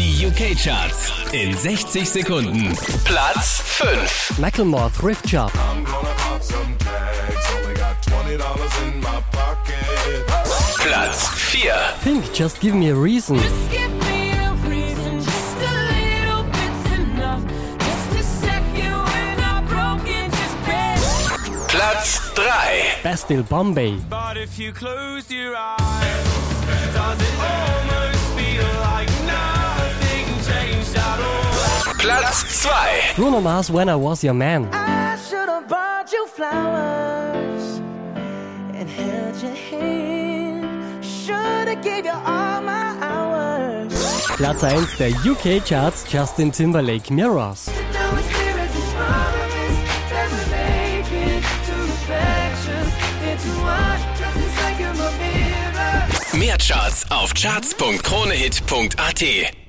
Die UK-Charts in 60 Sekunden. Platz 5. Macklemore Thrift Shop. I'm gonna pop some tags. Only got $20 in my pocket. Platz 4. Pink, Just Give Me a Reason. Just give me a reason, just a little bit's enough. Just a second when I'm broken, just bear. Platz 3. Bastille Bombay. But if you close your eyes, Platz 2. Bruno Mars When I Was Your Man. I should have bought you flowers and held your hand. Should have gave you all my hours. Platz 1 der UK-Charts Justin Timberlake Mirrors. Mehr Charts auf charts.kronehit.at.